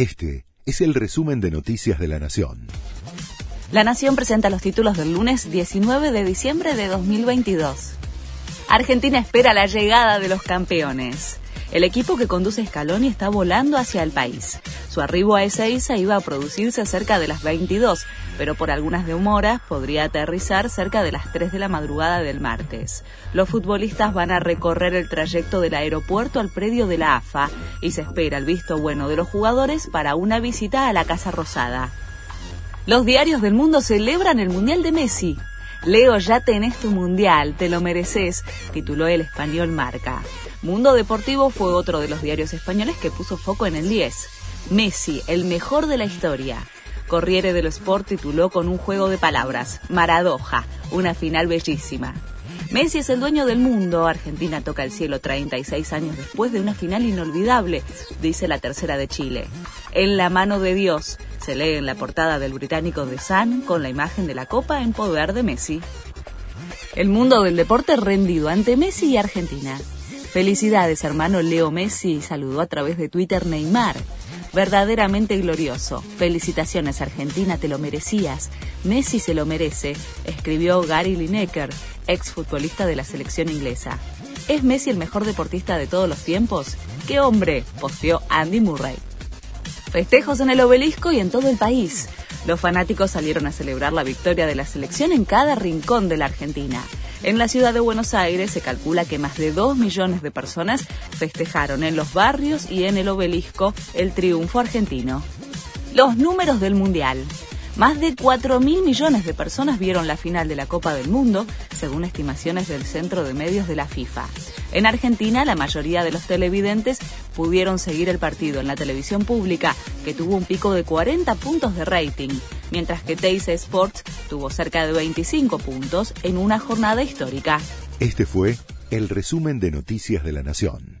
Este es el resumen de Noticias de la Nación. La Nación presenta los títulos del lunes 19 de diciembre de 2022. Argentina espera la llegada de los campeones. El equipo que conduce Scaloni está volando hacia el país. Su arribo a Ezeiza iba a producirse cerca de las 22, pero por algunas demoras podría aterrizar cerca de las 3 de la madrugada del martes. Los futbolistas van a recorrer el trayecto del aeropuerto al predio de la AFA y se espera el visto bueno de los jugadores para una visita a la Casa Rosada. Los diarios del mundo celebran el Mundial de Messi. Leo, ya tenés tu mundial, te lo mereces, tituló el español Marca. Mundo Deportivo fue otro de los diarios españoles que puso foco en el 10. Messi, el mejor de la historia. Corriere dello Sport tituló con un juego de palabras, Maradoja, una final bellísima. Messi es el dueño del mundo, Argentina toca el cielo 36 años después de una final inolvidable, dice la tercera de Chile. En la mano de Dios, se lee en la portada del británico The Sun con la imagen de la copa en poder de Messi. El mundo del deporte rendido ante Messi y Argentina. Felicidades, hermano Leo Messi, saludó a través de Twitter Neymar. Verdaderamente glorioso. Felicitaciones, Argentina, te lo merecías. Messi se lo merece, escribió Gary Lineker, exfutbolista de la selección inglesa. ¿Es Messi el mejor deportista de todos los tiempos? ¡Qué hombre! posteó Andy Murray. Festejos en el obelisco y en todo el país. Los fanáticos salieron a celebrar la victoria de la selección en cada rincón de la Argentina. En la ciudad de Buenos Aires se calcula que más de 2 millones de personas festejaron en los barrios y en el obelisco el triunfo argentino. Los números del Mundial. Más de 4 mil millones de personas vieron la final de la Copa del Mundo, según estimaciones del Centro de Medios de la FIFA. En Argentina, la mayoría de los televidentes pudieron seguir el partido en la televisión pública, que tuvo un pico de 40 puntos de rating, mientras que Teis Sports tuvo cerca de 25 puntos en una jornada histórica. Este fue el resumen de Noticias de la Nación.